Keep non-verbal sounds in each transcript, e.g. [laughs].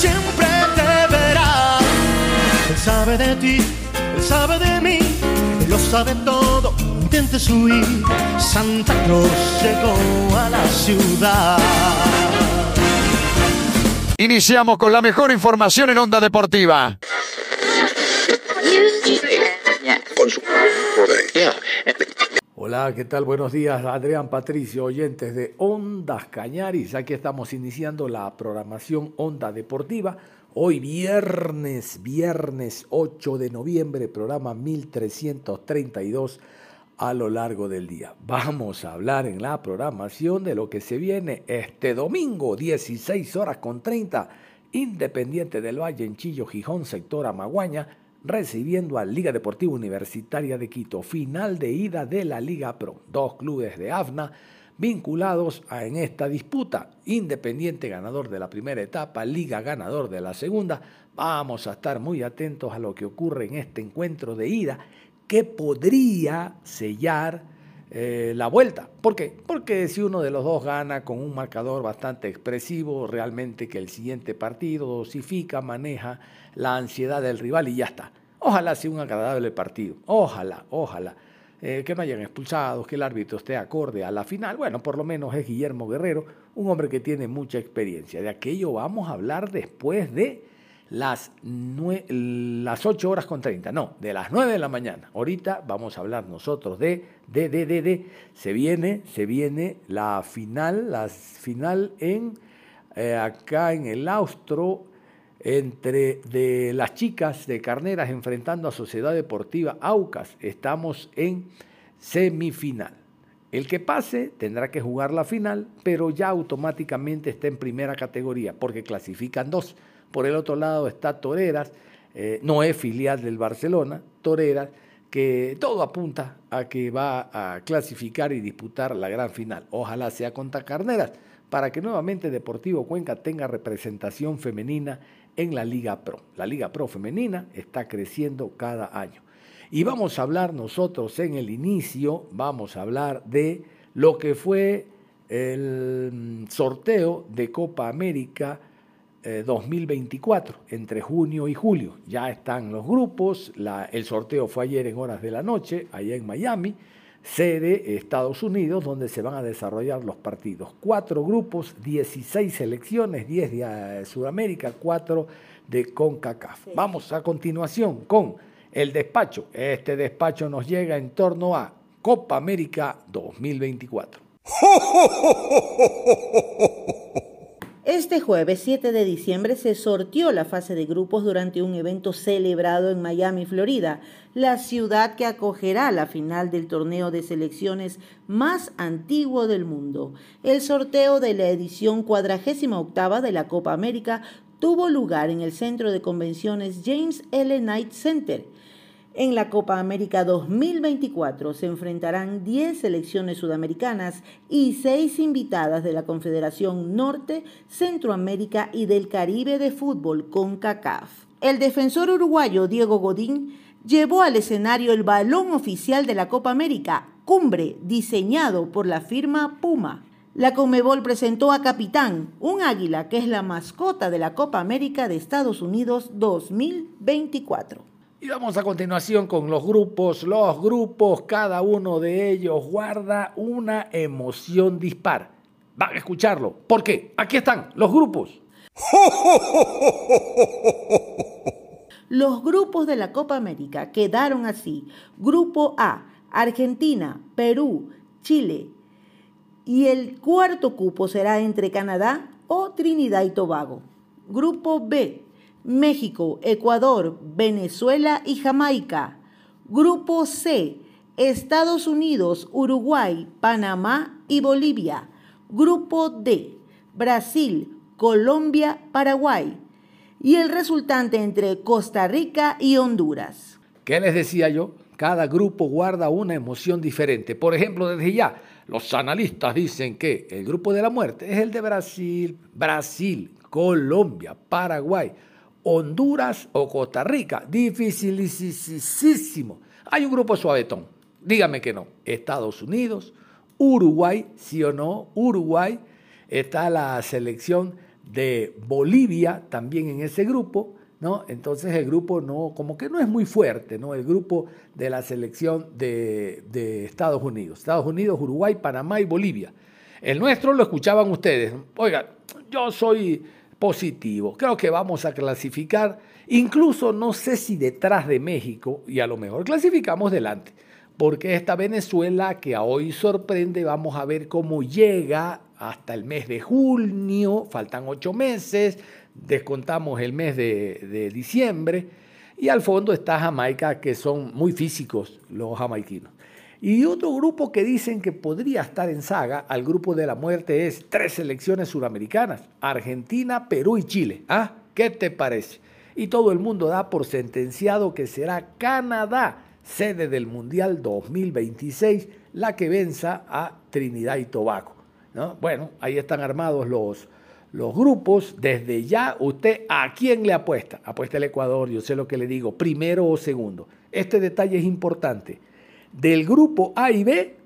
siempre te verá. Él sabe de ti, él sabe de mí, él lo sabe todo. Intentes huir, Santa Claus llegó a la ciudad. Iniciamos con la mejor información en Onda Deportiva. Hola, ¿qué tal? Buenos días, Adrián Patricio, oyentes de Ondas Cañaris. Aquí estamos iniciando la programación Onda Deportiva. Hoy viernes, viernes 8 de noviembre, programa 1332 a lo largo del día. Vamos a hablar en la programación de lo que se viene este domingo, 16 horas con 30, Independiente del Valle en Chillo, Gijón, sector Amaguaña, recibiendo a Liga Deportiva Universitaria de Quito, final de ida de la Liga Pro. Dos clubes de AFNA vinculados a, en esta disputa. Independiente ganador de la primera etapa, Liga ganador de la segunda. Vamos a estar muy atentos a lo que ocurre en este encuentro de ida que podría sellar eh, la vuelta. ¿Por qué? Porque si uno de los dos gana con un marcador bastante expresivo, realmente que el siguiente partido dosifica, maneja la ansiedad del rival y ya está. Ojalá sea un agradable partido. Ojalá, ojalá. Eh, que no hayan expulsados, que el árbitro esté acorde a la final. Bueno, por lo menos es Guillermo Guerrero, un hombre que tiene mucha experiencia. De aquello vamos a hablar después de las, las 8 horas con 30, no, de las 9 de la mañana. Ahorita vamos a hablar nosotros de, de, de, de, de. se viene, se viene la final, la final en, eh, acá en el Austro, entre de las chicas de Carneras enfrentando a Sociedad Deportiva Aucas. Estamos en semifinal. El que pase tendrá que jugar la final, pero ya automáticamente está en primera categoría, porque clasifican dos. Por el otro lado está Toreras, eh, no es filial del Barcelona, Toreras, que todo apunta a que va a clasificar y disputar la gran final. Ojalá sea contra Carneras, para que nuevamente Deportivo Cuenca tenga representación femenina en la Liga Pro. La Liga Pro femenina está creciendo cada año. Y vamos a hablar nosotros en el inicio, vamos a hablar de lo que fue el sorteo de Copa América 2024, eh, entre junio y julio. Ya están los grupos, el sorteo fue ayer en horas de la noche, allá en Miami, sede Estados Unidos, donde se van a desarrollar los partidos. Cuatro grupos, 16 selecciones, 10 de eh, Sudamérica, 4 de CONCACAF. Vamos a continuación con el despacho. Este despacho nos llega en torno a Copa América 2024. Este jueves 7 de diciembre se sortió la fase de grupos durante un evento celebrado en Miami, Florida, la ciudad que acogerá la final del torneo de selecciones más antiguo del mundo. El sorteo de la edición cuadragésima octava de la Copa América tuvo lugar en el centro de convenciones James L. Knight Center. En la Copa América 2024 se enfrentarán 10 selecciones sudamericanas y 6 invitadas de la Confederación Norte, Centroamérica y del Caribe de Fútbol con CACAF. El defensor uruguayo Diego Godín llevó al escenario el balón oficial de la Copa América, Cumbre, diseñado por la firma Puma. La Comebol presentó a Capitán, un águila que es la mascota de la Copa América de Estados Unidos 2024. Y vamos a continuación con los grupos. Los grupos, cada uno de ellos guarda una emoción dispar. van a escucharlo. ¿Por qué? Aquí están los grupos. Los grupos de la Copa América quedaron así. Grupo A, Argentina, Perú, Chile. Y el cuarto cupo será entre Canadá o Trinidad y Tobago. Grupo B, México, Ecuador, Venezuela y Jamaica. Grupo C, Estados Unidos, Uruguay, Panamá y Bolivia. Grupo D, Brasil, Colombia, Paraguay y el resultante entre Costa Rica y Honduras. ¿Qué les decía yo? Cada grupo guarda una emoción diferente. Por ejemplo, desde ya, los analistas dicen que el grupo de la muerte es el de Brasil, Brasil, Colombia, Paraguay, Honduras o Costa Rica. Dificilísimo. Hay un grupo suavetón. Dígame que no. Estados Unidos, Uruguay, sí o no, Uruguay. Está la selección de Bolivia también en ese grupo, ¿no? Entonces el grupo no, como que no es muy fuerte, ¿no? El grupo de la selección de, de Estados Unidos. Estados Unidos, Uruguay, Panamá y Bolivia. El nuestro lo escuchaban ustedes. Oiga, yo soy positivo. Creo que vamos a clasificar, incluso no sé si detrás de México, y a lo mejor clasificamos delante, porque esta Venezuela que hoy sorprende, vamos a ver cómo llega hasta el mes de junio, faltan ocho meses, descontamos el mes de, diciembre, y al fondo está Jamaica, que son muy físicos los jamaiquinos. Y otro grupo que dicen que podría estar en saga al grupo de la muerte es tres selecciones suramericanas, Argentina, Perú y Chile. ¿Ah? ¿Qué te parece? Y todo el mundo da por sentenciado que será Canadá, sede del Mundial 2026, la que venza a Trinidad y Tobago. Bueno, ahí están armados los, los grupos. Desde ya, usted a quién le apuesta. Apuesta el Ecuador, yo sé lo que le digo, primero o segundo. Este detalle es importante. Del grupo A y B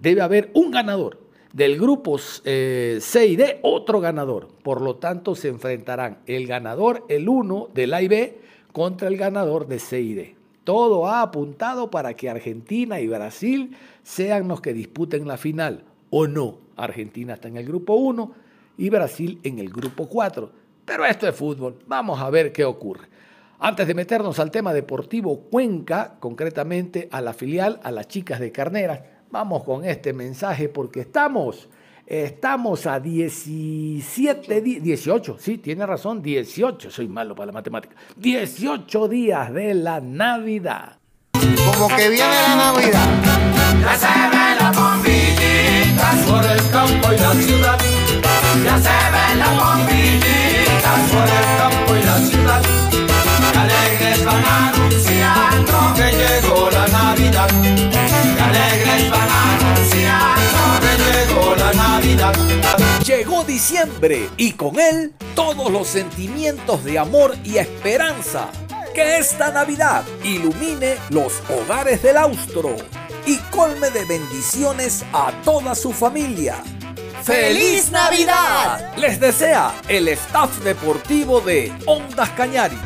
debe haber un ganador. Del grupo eh, C y D, otro ganador. Por lo tanto, se enfrentarán el ganador, el 1 del A y B, contra el ganador de C y D. Todo ha apuntado para que Argentina y Brasil sean los que disputen la final, ¿o no? Argentina está en el grupo 1 y Brasil en el grupo 4. Pero esto es fútbol, vamos a ver qué ocurre. Antes de meternos al tema deportivo Cuenca, concretamente a la filial, a las chicas de Carneras, vamos con este mensaje porque estamos, estamos a 17, 18, sí, tiene razón, 18, soy malo para la matemática, 18 días de la Navidad. Como que viene la Navidad. Ya se ve la bombillitas por el campo y la ciudad. Ya se ven las bombillitas por el campo y la ciudad. Van anunciando que llegó la Navidad. Que alegres van anunciando que llegó la Navidad. Llegó diciembre y con él todos los sentimientos de amor y esperanza. Que esta Navidad ilumine los hogares del austro y colme de bendiciones a toda su familia. ¡Feliz Navidad! Les desea el staff deportivo de Ondas Cañari.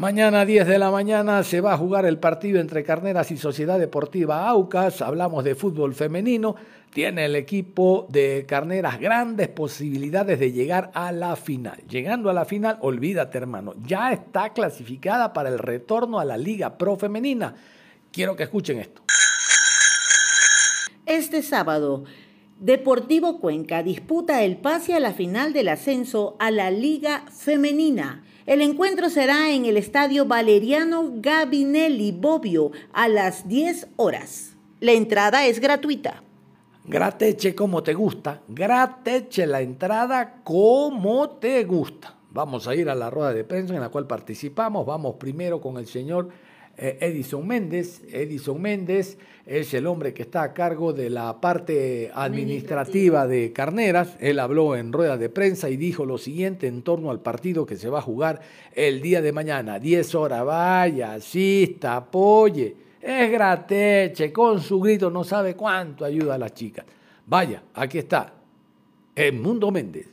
Mañana 10 de la mañana se va a jugar el partido entre Carneras y Sociedad Deportiva Aucas. Hablamos de fútbol femenino. Tiene el equipo de Carneras grandes posibilidades de llegar a la final. Llegando a la final, olvídate hermano, ya está clasificada para el retorno a la Liga Pro Femenina. Quiero que escuchen esto. Este sábado, Deportivo Cuenca disputa el pase a la final del ascenso a la Liga Femenina. El encuentro será en el estadio Valeriano Gabinelli Bobbio a las 10 horas. La entrada es gratuita. Grateche como te gusta. Grateche la entrada como te gusta. Vamos a ir a la rueda de prensa en la cual participamos. Vamos primero con el señor Edison Méndez. Edison Méndez es el hombre que está a cargo de la parte administrativa de Carneras. Él habló en rueda de prensa y dijo lo siguiente en torno al partido que se va a jugar el día de mañana, 10 horas. Vaya, asista, apoye. Es grateche, con su grito no sabe cuánto ayuda a las chicas. Vaya, aquí está, el Mundo Méndez.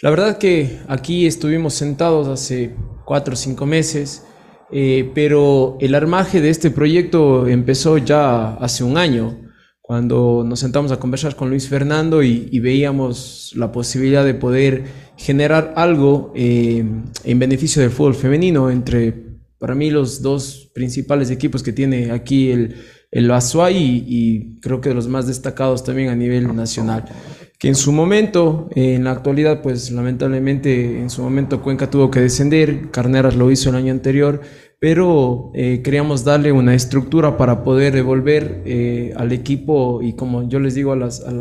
La verdad que aquí estuvimos sentados hace cuatro o cinco meses eh, pero el armaje de este proyecto empezó ya hace un año, cuando nos sentamos a conversar con Luis Fernando y, veíamos la posibilidad de poder generar algo eh, en beneficio del fútbol femenino entre, para mí, los dos principales equipos que tiene aquí el, el Azuay y, y creo que de los más destacados también a nivel nacional que en su momento, en la actualidad, pues lamentablemente en su momento Cuenca tuvo que descender, Carneras lo hizo el año anterior, pero eh, queríamos darle una estructura para poder devolver eh, al equipo y como yo les digo a las, a,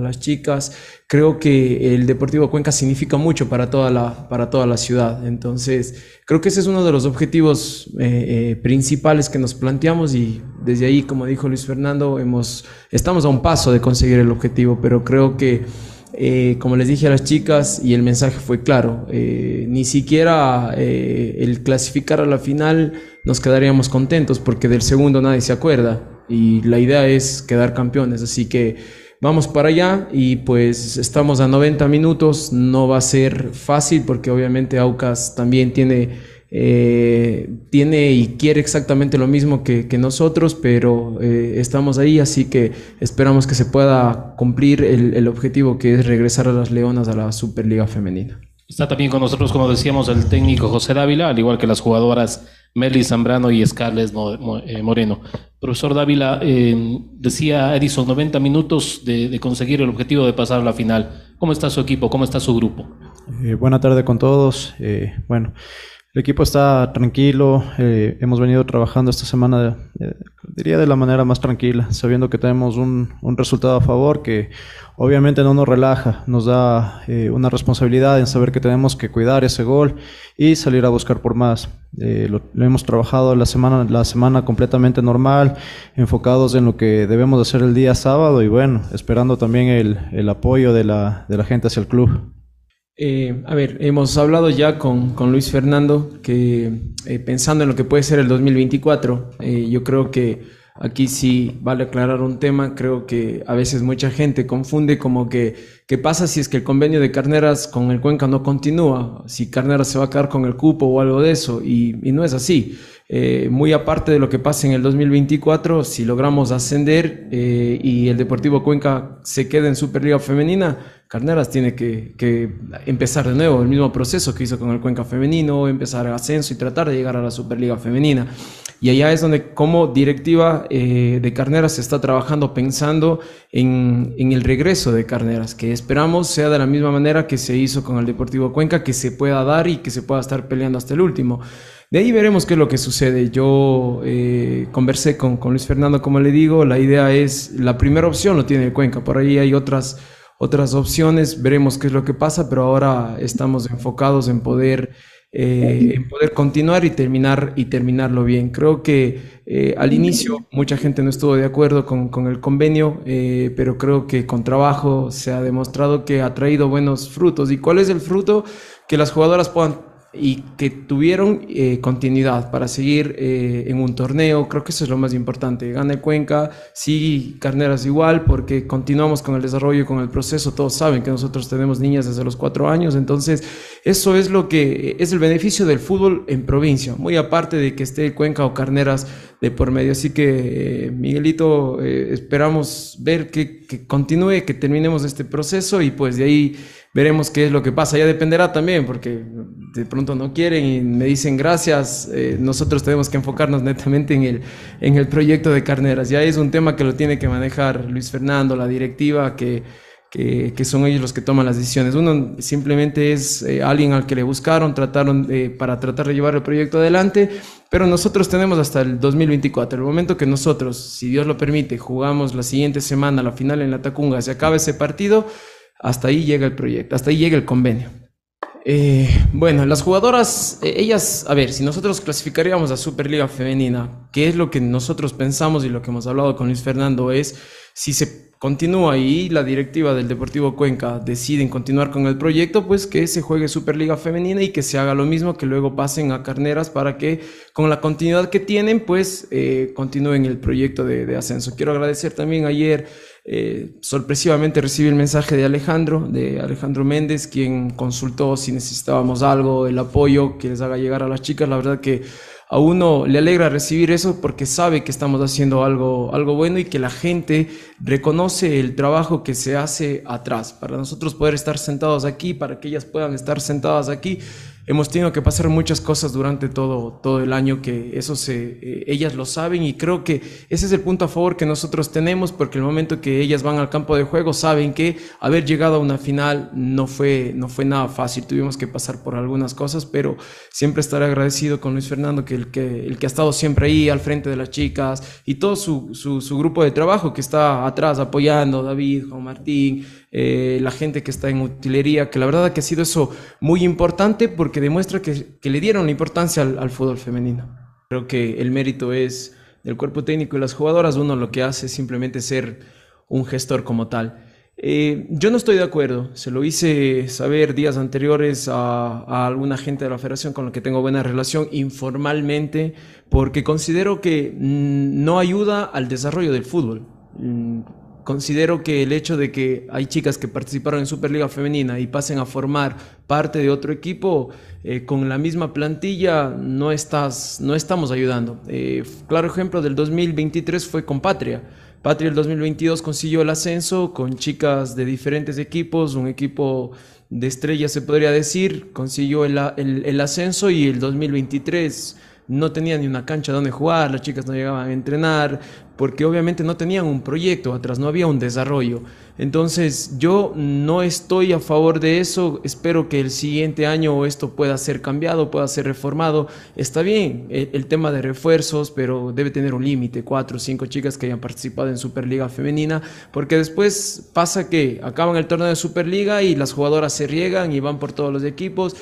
las chicas, creo que el Deportivo Cuenca significa mucho para toda la, para toda la ciudad. Entonces, creo que ese es uno de los objetivos eh, principales que nos planteamos y desde ahí, como dijo Luis Fernando, hemos, estamos a un paso de conseguir el objetivo, pero creo que eh, como les dije a las chicas, y el mensaje fue claro, eh, ni siquiera eh, el clasificar a la final nos quedaríamos contentos porque del segundo nadie se acuerda y la idea es quedar campeones, así que vamos para allá y pues estamos a 90 minutos, no va a ser fácil porque obviamente Aucas también tiene eh, tiene y quiere exactamente lo mismo que, nosotros, pero eh, estamos ahí, así que esperamos que se pueda cumplir el, objetivo que es regresar a las Leonas a la Superliga Femenina. Está también con nosotros, como decíamos, el técnico José Dávila, al igual que las jugadoras Meli Zambrano y Scarlett eh, Moreno. Profesor Dávila, decía Edison, 90 minutos de, conseguir el objetivo de pasar a la final. ¿Cómo está su equipo? ¿Cómo está su grupo? buena tarde con todos. bueno. El equipo está tranquilo, eh, hemos venido trabajando esta semana, diría de la manera más tranquila, sabiendo que tenemos un, resultado a favor que obviamente no nos relaja, nos da eh, una responsabilidad en saber que tenemos que cuidar ese gol y salir a buscar por más. Eh, lo, hemos trabajado la semana, la semana completamente normal, enfocados en lo que debemos hacer el día sábado y bueno, esperando también el, apoyo de la, de la gente hacia el club. Eh, a ver, hemos hablado ya con, con Luis Fernando que eh, pensando en lo que puede ser el 2024, eh, yo creo que aquí sí vale aclarar un tema, creo que a veces mucha gente confunde como que qué pasa si es que el convenio de Carneras con el Cuenca no continúa, si Carneras se va a quedar con el cupo o algo de eso, y, y no es así. muy aparte de lo que pase en el 2024, si logramos ascender y el Deportivo Cuenca se queda en Superliga Femenina, Carneras tiene que, empezar de nuevo el mismo proceso que hizo con el Cuenca Femenino, empezar el ascenso y tratar de llegar a la Superliga Femenina. Y allá es donde como directiva eh, de Carneras se está trabajando pensando en, el regreso de Carneras, que esperamos sea de la misma manera que se hizo con el Deportivo Cuenca, que se pueda dar y que se pueda estar peleando hasta el último. De ahí veremos qué es lo que sucede. Yo eh, conversé con, con Luis Fernando, como le digo, la idea es, la primera opción lo tiene el Cuenca, por ahí hay otras otras opciones, veremos qué es lo que pasa, pero ahora estamos enfocados en poder, eh, en poder continuar y terminar y terminarlo bien. Creo que eh, al inicio mucha gente no estuvo de acuerdo con, con el convenio, eh, pero creo que con trabajo se ha demostrado que ha traído buenos frutos. ¿Y cuál es el fruto? Que las jugadoras puedan y que tuvieron eh, continuidad para seguir eh, en un torneo. Creo que eso es lo más importante. Gana Cuenca, sí, Carneras igual, porque continuamos con el desarrollo y con el proceso. Todos saben que nosotros tenemos niñas desde los cuatro años, entonces eso es lo que es el beneficio del fútbol en provincia, muy aparte de que esté Cuenca o Carneras de por medio. Así que, eh, Miguelito, esperamos ver que, que continúe, que terminemos este proceso y pues de ahí veremos qué es lo que pasa. Ya dependerá también, porque de pronto no quieren y me dicen gracias. Eh, nosotros tenemos que enfocarnos netamente en el, en el proyecto de Carneras. Ya es un tema que lo tiene que manejar Luis Fernando, la directiva, que, que, son ellos los que toman las decisiones. Uno simplemente es eh, alguien al que le buscaron, trataron para tratar de llevar el proyecto adelante, pero nosotros tenemos hasta el 2024. El momento que nosotros, si Dios lo permite, jugamos la siguiente semana la final en la Tacunga, se acaba ese partido hasta ahí llega el proyecto, hasta ahí llega el convenio. Eh, bueno, las jugadoras, eh, ellas, a ver, si nosotros clasificaríamos a Superliga Femenina, ¿qué es lo que nosotros pensamos y lo que hemos hablado con Luis Fernando? Es si se continúa y la directiva del Deportivo Cuenca deciden continuar con el proyecto, pues que se juegue Superliga Femenina y que se haga lo mismo, que luego pasen a Carneras para que con la continuidad que tienen, pues eh, continúen el proyecto de ascenso. Quiero agradecer también ayer eh, sorpresivamente recibí el mensaje de Alejandro, de Alejandro Méndez, quien consultó si necesitábamos algo, el apoyo que les haga llegar a las chicas. La verdad que a uno le alegra recibir eso porque sabe que estamos haciendo algo, algo bueno y que la gente reconoce el trabajo que se hace atrás. Para nosotros poder estar sentados aquí, para que ellas puedan estar sentadas aquí, hemos tenido que pasar muchas cosas durante todo, todo el año que eso se, eh, ellas lo saben y creo que ese es el punto a favor que nosotros tenemos porque el momento que ellas van al campo de juego saben que haber llegado a una final no fue, no fue nada fácil, tuvimos que pasar por algunas cosas, pero siempre estaré agradecido con Luis Fernando, que el que, el que ha estado siempre ahí al frente de las chicas y todo su, su, su grupo de trabajo que está atrás apoyando, David, Juan Martín, eh, la gente que está en utilería, que la verdad que ha sido eso muy importante porque demuestra que, que le dieron la importancia al, al, fútbol femenino. Creo que el mérito es del cuerpo técnico y las jugadoras, uno lo que hace es simplemente ser un gestor como tal. Eh, yo no estoy de acuerdo, se lo hice saber días anteriores a, a, alguna gente de la federación con la que tengo buena relación informalmente, porque considero que mmm, no ayuda al desarrollo del fútbol. Considero que el hecho de que hay chicas que participaron en Superliga Femenina y pasen a formar parte de otro equipo eh, con la misma plantilla, no, estás, no estamos ayudando. Eh, claro ejemplo del 2023 fue con Patria. Patria el 2022 consiguió el ascenso con chicas de diferentes equipos, un equipo de estrellas se podría decir, consiguió el, el, el ascenso y el 2023 no tenían ni una cancha donde jugar, las chicas no llegaban a entrenar, porque obviamente no tenían un proyecto atrás, no había un desarrollo. Entonces yo no estoy a favor de eso, espero que el siguiente año esto pueda ser cambiado, pueda ser reformado. Está bien el, el tema de refuerzos, pero debe tener un límite, cuatro o cinco chicas que hayan participado en Superliga Femenina, porque después pasa que acaban el torneo de Superliga y las jugadoras se riegan y van por todos los equipos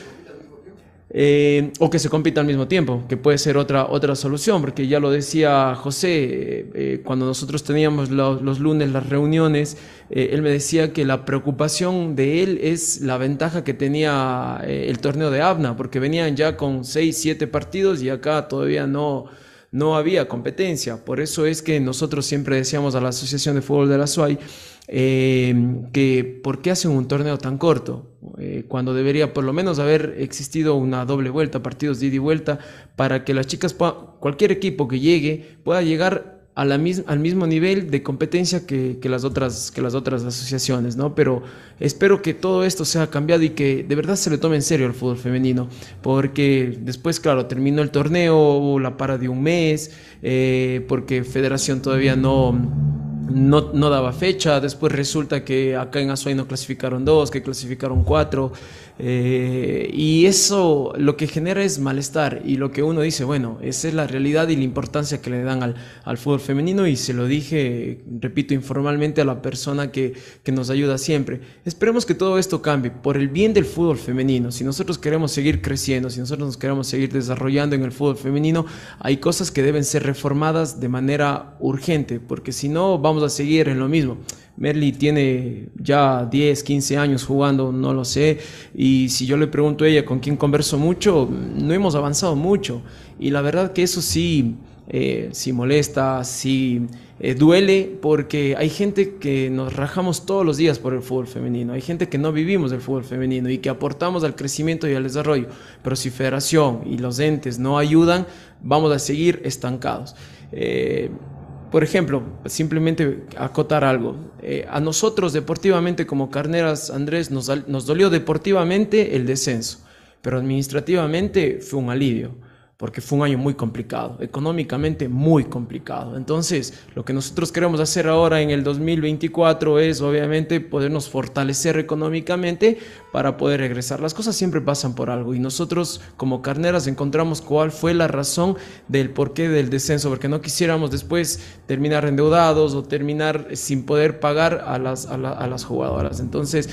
eh, o que se compita al mismo tiempo, que puede ser otra, otra solución, porque ya lo decía José, eh, eh, cuando nosotros teníamos lo, los lunes las reuniones, eh, él me decía que la preocupación de él es la ventaja que tenía eh, el torneo de Abna, porque venían ya con 6, 7 partidos y acá todavía no, no había competencia. Por eso es que nosotros siempre decíamos a la Asociación de Fútbol de la SUAY, eh, que por qué hacen un torneo tan corto, eh, cuando debería por lo menos haber existido una doble vuelta, partidos de ida y vuelta, para que las chicas, cualquier equipo que llegue, pueda llegar al mismo nivel de competencia que, las otras, que las otras asociaciones, ¿no? Pero espero que todo esto sea cambiado y que de verdad se le tome en serio el fútbol femenino, porque después, claro, terminó el torneo, hubo la para de un mes, eh, porque Federación todavía no no, no, daba fecha, después resulta que acá en Azuay no clasificaron dos, que clasificaron cuatro, eh, y eso lo que genera es malestar y lo que uno dice, bueno, esa es la realidad y la importancia que le dan al, al fútbol femenino y se lo dije, repito, informalmente a la persona que, que nos ayuda siempre. Esperemos que todo esto cambie por el bien del fútbol femenino, si nosotros queremos seguir creciendo, si nosotros nos queremos seguir desarrollando en el fútbol femenino, hay cosas que deben ser reformadas de manera urgente, porque si no vamos a seguir en lo mismo. Merly tiene ya 10, 15 años jugando, no lo sé, y si yo le pregunto a ella con quién converso mucho, no hemos avanzado mucho, y la verdad que eso sí, eh, sí molesta, sí eh, duele, porque hay gente que nos rajamos todos los días por el fútbol femenino, hay gente que no vivimos el fútbol femenino y que aportamos al crecimiento y al desarrollo, pero si federación y los entes no ayudan, vamos a seguir estancados. Eh, por ejemplo, simplemente acotar algo. Eh, a nosotros deportivamente como Carneras, Andrés, nos, nos dolió deportivamente el descenso, pero administrativamente fue un alivio porque fue un año muy complicado, económicamente muy complicado. Entonces, lo que nosotros queremos hacer ahora en el 2024 es obviamente podernos fortalecer económicamente para poder regresar. Las cosas siempre pasan por algo y nosotros como carneras encontramos cuál fue la razón del porqué del descenso, porque no quisiéramos después terminar endeudados o terminar sin poder pagar a las, a, la, a las jugadoras. Entonces,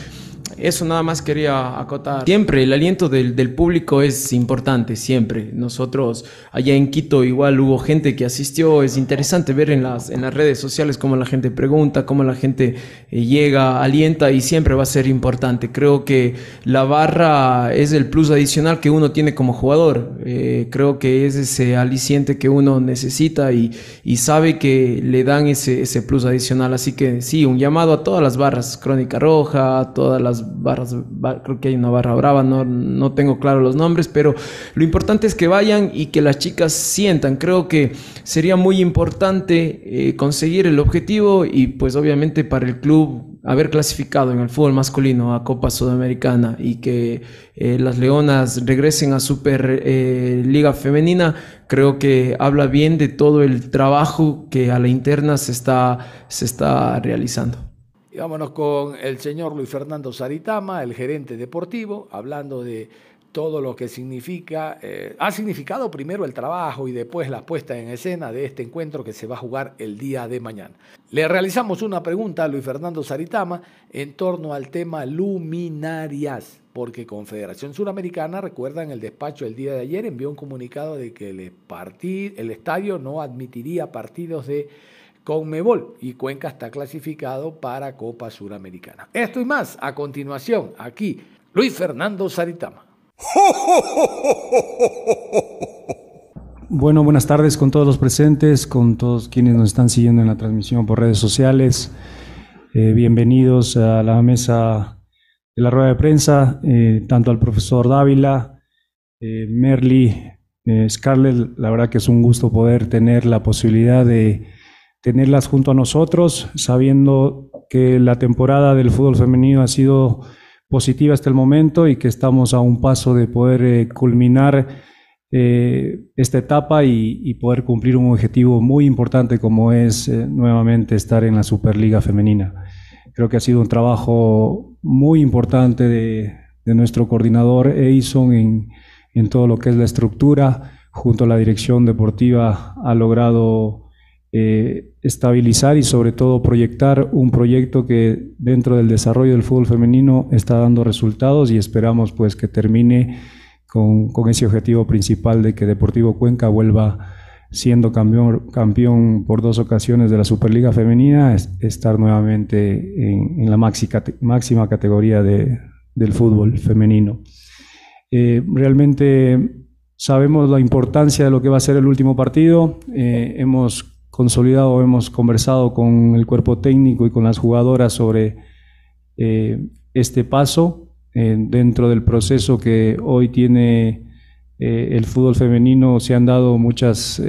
eso nada más quería acotar. Siempre el aliento del, del, público es importante, siempre. Nosotros allá en Quito igual hubo gente que asistió, es interesante ver en las, en las redes sociales cómo la gente pregunta, cómo la gente eh, llega, alienta y siempre va a ser importante. Creo que la barra es el plus adicional que uno tiene como jugador. Eh, creo que es ese aliciente que uno necesita y, y sabe que le dan ese, ese plus adicional. Así que sí, un llamado a todas las barras, Crónica Roja, todas las barras, creo que hay una barra brava, no, no tengo claro los nombres, pero lo importante es que vayan y que las chicas sientan. Creo que sería muy importante eh, conseguir el objetivo y pues obviamente para el club haber clasificado en el fútbol masculino a Copa Sudamericana y que eh, las Leonas regresen a Super eh, Liga Femenina, creo que habla bien de todo el trabajo que a la interna se está, se está realizando. Y vámonos con el señor Luis Fernando Saritama, el gerente deportivo, hablando de todo lo que significa, eh, ha significado primero el trabajo y después la puesta en escena de este encuentro que se va a jugar el día de mañana. Le realizamos una pregunta a Luis Fernando Saritama en torno al tema luminarias, porque Confederación Suramericana, recuerdan el despacho el día de ayer, envió un comunicado de que el, el estadio no admitiría partidos de Conmebol y Cuenca está clasificado para Copa Suramericana. Esto y más a continuación aquí, Luis Fernando Saritama. Bueno, buenas tardes con todos los presentes, con todos quienes nos están siguiendo en la transmisión por redes sociales. Eh, bienvenidos a la mesa de la rueda de prensa, eh, tanto al profesor Dávila, eh, Merly, Scarlett. La verdad que es un gusto poder tener la posibilidad de tenerlas junto a nosotros, sabiendo que la temporada del fútbol femenino ha sido positiva hasta el momento y que estamos a un paso de poder eh, culminar eh, esta etapa y, poder cumplir un objetivo muy importante como es eh, nuevamente estar en la Superliga Femenina. Creo que ha sido un trabajo muy importante de, nuestro coordinador Eison en, en todo lo que es la estructura, junto a la dirección deportiva ha logrado eh, estabilizar y sobre todo proyectar un proyecto que dentro del desarrollo del fútbol femenino está dando resultados y esperamos pues que termine con, ese objetivo principal de que Deportivo Cuenca vuelva siendo campeón, campeón por dos ocasiones de la Superliga Femenina, estar nuevamente en, la máxima categoría del fútbol femenino. Eh, realmente sabemos la importancia de lo que va a ser el último partido. Eh, hemos consolidado, hemos conversado con el cuerpo técnico y con las jugadoras sobre eh, este paso eh, dentro del proceso que hoy tiene eh, el fútbol femenino. Se han dado muchas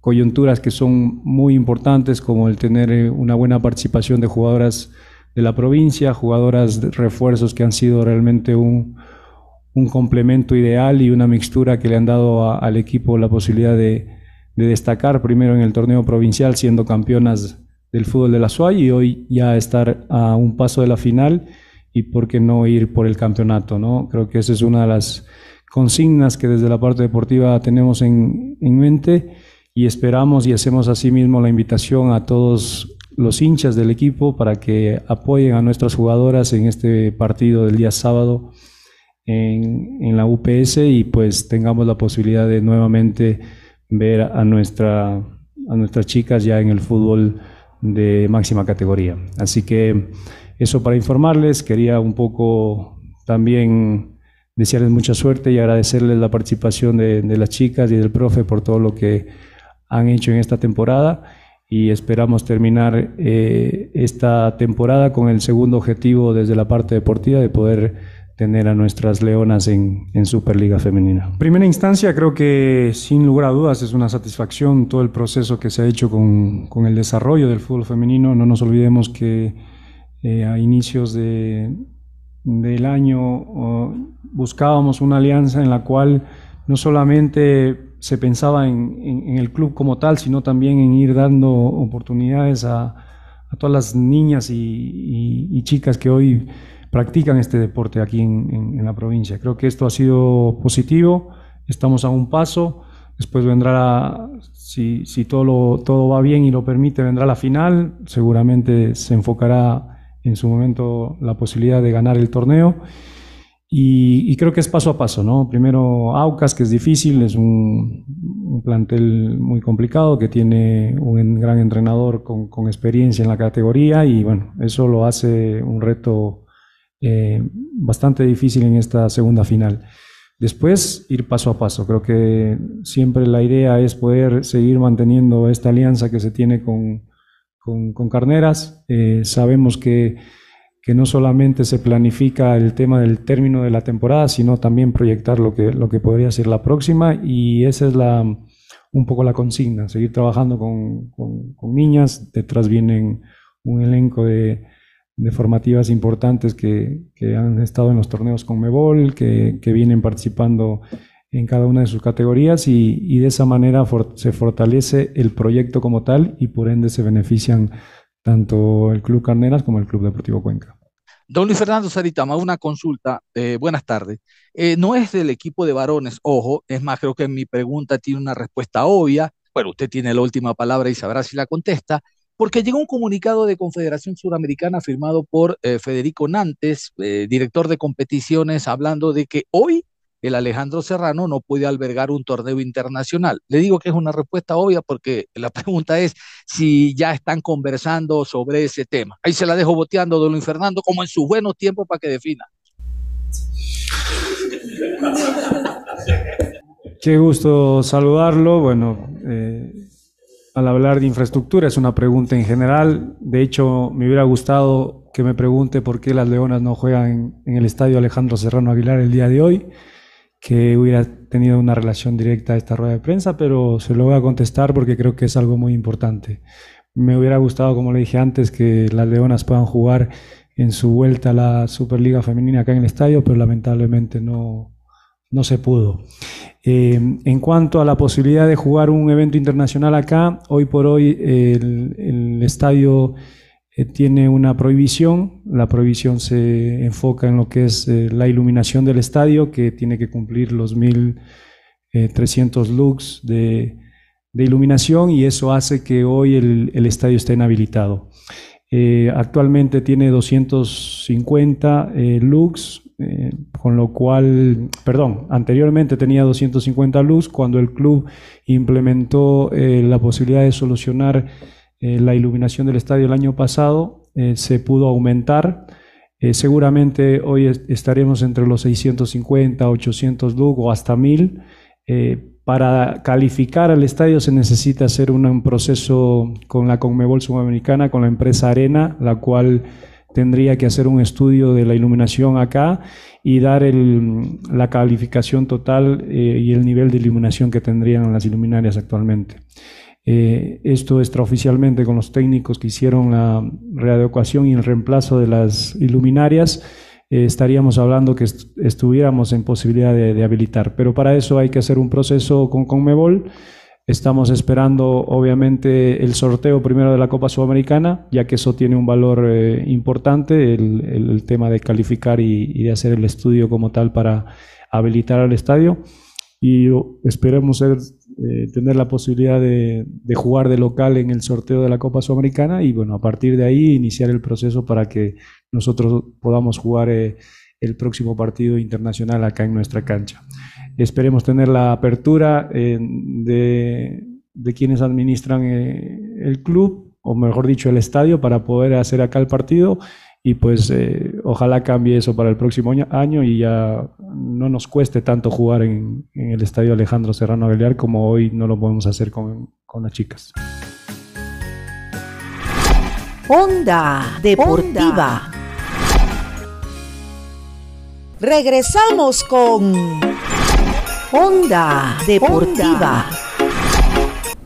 coyunturas que son muy importantes, como el tener una buena participación de jugadoras de la provincia, jugadoras de refuerzos que han sido realmente un, complemento ideal y una mixtura que le han dado al equipo la posibilidad de, de destacar primero en el torneo provincial siendo campeonas del fútbol de la SUAY y hoy ya estar a un paso de la final y por qué no ir por el campeonato, ¿no? Creo que esa es una de las consignas que desde la parte deportiva tenemos en, mente y esperamos y hacemos asimismo la invitación a todos los hinchas del equipo para que apoyen a nuestras jugadoras en este partido del día sábado en, en la UPS y pues tengamos la posibilidad de nuevamente ver a, nuestra, a nuestras chicas ya en el fútbol de máxima categoría. Así que eso para informarles, quería un poco también desearles mucha suerte y agradecerles la participación de, las chicas y del profe por todo lo que han hecho en esta temporada y esperamos terminar eh, esta temporada con el segundo objetivo desde la parte deportiva de poder tener a nuestras leonas en, en, Superliga Femenina. Primera instancia, creo que sin lugar a dudas es una satisfacción todo el proceso que se ha hecho con, con el desarrollo del fútbol femenino. No nos olvidemos que eh, a inicios de, del año buscábamos una alianza en la cual no solamente se pensaba en, en, el club como tal, sino también en ir dando oportunidades a, a todas las niñas y, y, y chicas que hoy practican este deporte aquí en, la provincia. Creo que esto ha sido positivo, estamos a un paso, después vendrá, si, si todo, todo va bien y lo permite, vendrá la final, seguramente se enfocará en su momento la posibilidad de ganar el torneo. Y, creo que es paso a paso, ¿no? Primero Aucas, que es difícil, es un, plantel muy complicado, que tiene un gran entrenador con, con, experiencia en la categoría y bueno, eso lo hace un reto eh, bastante difícil en esta segunda final. Después, ir paso a paso. Creo que siempre la idea es poder seguir manteniendo esta alianza que se tiene con, con, Carneras. Eh, sabemos que que no solamente se planifica el tema del término de la temporada, sino también proyectar lo que, lo que podría ser la próxima y esa es la, un poco la consigna, seguir trabajando con, con, niñas, detrás vienen un elenco de, de formativas importantes que, que, han estado en los torneos con Mebol, que, que vienen participando en cada una de sus categorías y, y de esa manera se fortalece el proyecto como tal y por ende se benefician tanto el Club Carneras como el Club Deportivo Cuenca. Don Luis Fernando Saritama, una consulta. Eh, buenas tardes. Eh, no es del equipo de varones, ojo, es más, creo que mi pregunta tiene una respuesta obvia. Bueno, usted tiene la última palabra y sabrá si la contesta, porque llegó un comunicado de Confederación Suramericana firmado por eh, Federico Nantes, director de competiciones, hablando de que hoy el Alejandro Serrano no puede albergar un torneo internacional. Le digo que es una respuesta obvia porque la [laughs] pregunta es si ya están conversando sobre ese tema. Ahí se la dejo boteando, don Luis Fernando, como en sus buenos tiempos para que defina. Qué gusto saludarlo. Bueno, eh, al hablar de infraestructura es una pregunta en general. De hecho, me hubiera gustado que me pregunte por qué las Leonas no juegan en el estadio Alejandro Serrano Aguilar el día de hoy que hubiera tenido una relación directa a esta rueda de prensa, pero se lo voy a contestar porque creo que es algo muy importante. Me hubiera gustado, como le dije antes, que las Leonas puedan jugar en su vuelta a la Superliga Femenina acá en el estadio, pero lamentablemente no, no se pudo. Eh, en cuanto a la posibilidad de jugar un evento internacional acá, hoy por hoy el, el estadio eh, tiene una prohibición. La prohibición se enfoca en lo que es eh, la iluminación del estadio, que tiene que cumplir los 1.300 eh, lux de, iluminación y eso hace que hoy el, estadio esté inhabilitado. actualmente tiene 250 lux, con lo cual, perdón, anteriormente tenía 250 lux cuando el club implementó la posibilidad de solucionar eh, la iluminación del estadio el año pasado eh, se pudo aumentar. Eh, seguramente hoy estaremos entre los 650, 800 lug o hasta 1000. para calificar al estadio se necesita hacer un, proceso con la Conmebol Sudamericana, con la empresa Arena, la cual tendría que hacer un estudio de la iluminación acá y dar la calificación total y el nivel de iluminación que tendrían las iluminarias actualmente. Eh, esto extraoficialmente con los técnicos que hicieron la readecuación y el reemplazo de las iluminarias, eh, estaríamos hablando que estuviéramos en posibilidad de, habilitar. Pero para eso hay que hacer un proceso con Conmebol. Estamos esperando, obviamente, el sorteo primero de la Copa Sudamericana, ya que eso tiene un valor eh, importante, el, tema de calificar y, y de hacer el estudio como tal para habilitar al estadio. Y esperemos ser eh, tener la posibilidad de, jugar de local en el sorteo de la Copa Sudamericana y bueno, a partir de ahí iniciar el proceso para que nosotros podamos jugar eh, el próximo partido internacional acá en nuestra cancha. Esperemos tener la apertura eh, de, de, quienes administran el club, o mejor dicho, el estadio, para poder hacer acá el partido y pues eh, ojalá cambie eso para el próximo año y ya no nos cueste tanto jugar en, el estadio Alejandro Serrano Aguilar como hoy no lo podemos hacer con, las chicas. Onda Deportiva. Regresamos con Onda Deportiva.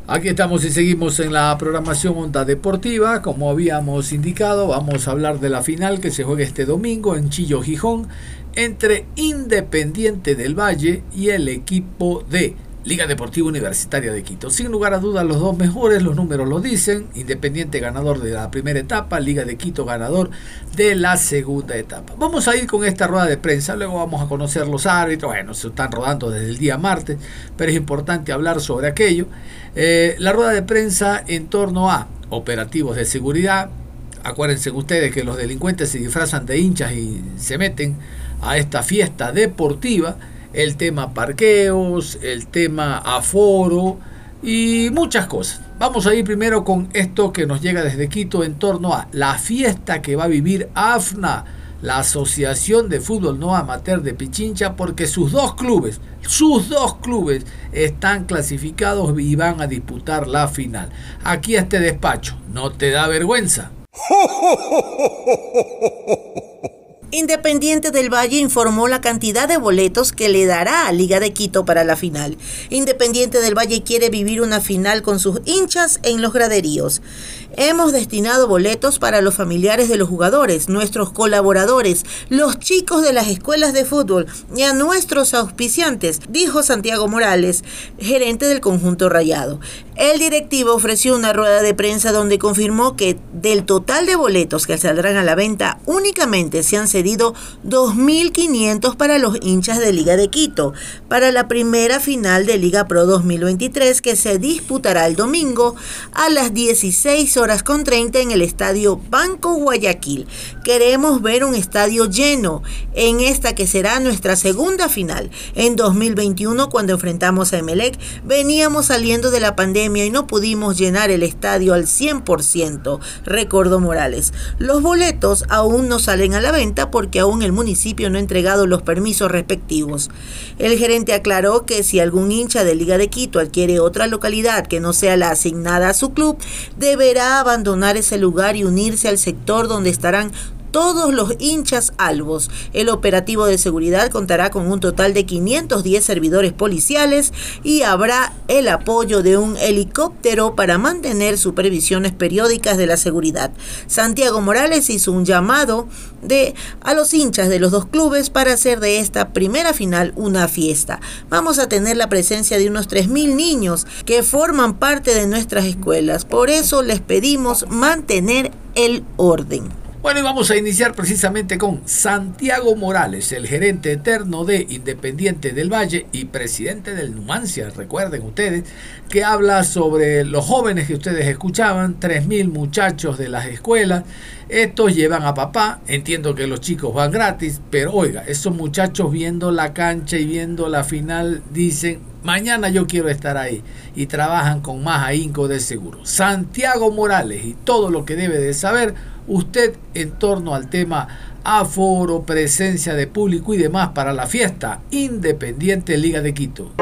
Aquí estamos y seguimos en la programación Onda Deportiva. Como habíamos indicado, vamos a hablar de la final que se juega este domingo en Chillo Gijón entre Independiente del Valle y el equipo de Liga Deportiva Universitaria de Quito. Sin lugar a dudas, los dos mejores, los números lo dicen. Independiente ganador de la primera etapa, Liga de Quito ganador de la segunda etapa. Vamos a ir con esta rueda de prensa, luego vamos a conocer los árbitros. Bueno, se están rodando desde el día martes, pero es importante hablar sobre aquello. Eh, la rueda de prensa en torno a operativos de seguridad. Acuérdense ustedes que los delincuentes se disfrazan de hinchas y se meten a esta fiesta deportiva el tema parqueos, el tema aforo y muchas cosas. Vamos a ir primero con esto que nos llega desde Quito en torno a la fiesta que va a vivir AFNA, la Asociación de Fútbol No Amateur de Pichincha, porque sus dos clubes, sus dos clubes están clasificados y van a disputar la final. Aquí este despacho, ¿no te da vergüenza? Independiente del Valle informó la cantidad de boletos que le dará a Liga de Quito para la final. Independiente del Valle quiere vivir una final con sus hinchas en los graderíos. Hemos destinado boletos para los familiares de los jugadores, nuestros colaboradores, los chicos de las escuelas de fútbol y a nuestros auspiciantes, dijo Santiago Morales, gerente del conjunto rayado. El directivo ofreció una rueda de prensa donde confirmó que del total de boletos que saldrán a la venta únicamente se han cedido 2.500 para los hinchas de Liga de Quito, para la primera final de Liga Pro 2023 que se disputará el domingo a las 16 horas con 30 en el estadio Banco Guayaquil. Queremos ver un estadio lleno en esta que será nuestra segunda final. En 2021 cuando enfrentamos a Emelec veníamos saliendo de la pandemia y no pudimos llenar el estadio al 100%, recordó Morales. Los boletos aún no salen a la venta porque aún el municipio no ha entregado los permisos respectivos. El gerente aclaró que si algún hincha de Liga de Quito adquiere otra localidad que no sea la asignada a su club, deberá abandonar ese lugar y unirse al sector donde estarán todos los hinchas albos. El operativo de seguridad contará con un total de 510 servidores policiales y habrá el apoyo de un helicóptero para mantener supervisiones periódicas de la seguridad. Santiago Morales hizo un llamado de a los hinchas de los dos clubes para hacer de esta primera final una fiesta. Vamos a tener la presencia de unos 3.000 niños que forman parte de nuestras escuelas. Por eso les pedimos mantener el orden. Bueno, y vamos a iniciar precisamente con Santiago Morales, el gerente eterno de Independiente del Valle y presidente del Numancia, recuerden ustedes, que habla sobre los jóvenes que ustedes escuchaban, 3.000 muchachos de las escuelas, estos llevan a papá, entiendo que los chicos van gratis, pero oiga, esos muchachos viendo la cancha y viendo la final dicen, mañana yo quiero estar ahí y trabajan con más ahínco de seguro. Santiago Morales y todo lo que debe de saber usted en torno al tema aforo, presencia de público y demás para la fiesta Independiente Liga de Quito.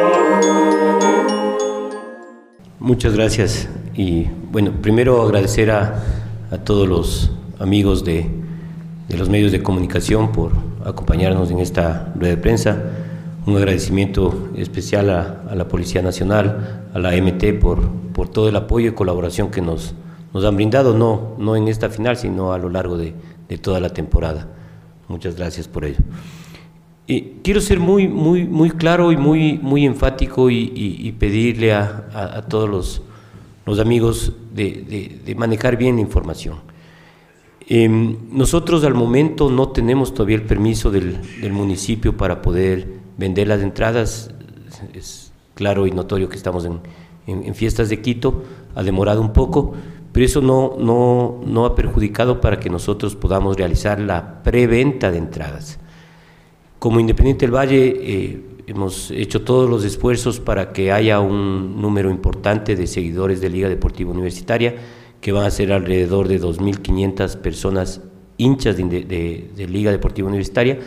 Muchas gracias y bueno, primero agradecer a, a todos los amigos de, de, los medios de comunicación por acompañarnos en esta rueda de prensa. Un agradecimiento especial a, la Policía Nacional, a la MT por, por todo el apoyo y colaboración que nos, nos han brindado, no, no en esta final, sino a lo largo de, de toda la temporada. Muchas gracias por ello. Y quiero ser muy, muy, muy claro y muy, muy enfático y, y, y pedirle a, a, a, todos los, los amigos de, de, de, manejar bien la información. Eh, nosotros al momento no tenemos todavía el permiso del, del municipio para poder vender las entradas. Es claro y notorio que estamos en, en, en fiestas de Quito, ha demorado un poco pero eso no, no, no ha perjudicado para que nosotros podamos realizar la preventa de entradas. Como Independiente del Valle eh, hemos hecho todos los esfuerzos para que haya un número importante de seguidores de Liga Deportiva Universitaria, que van a ser alrededor de 2.500 personas hinchas de, Liga Deportiva Universitaria,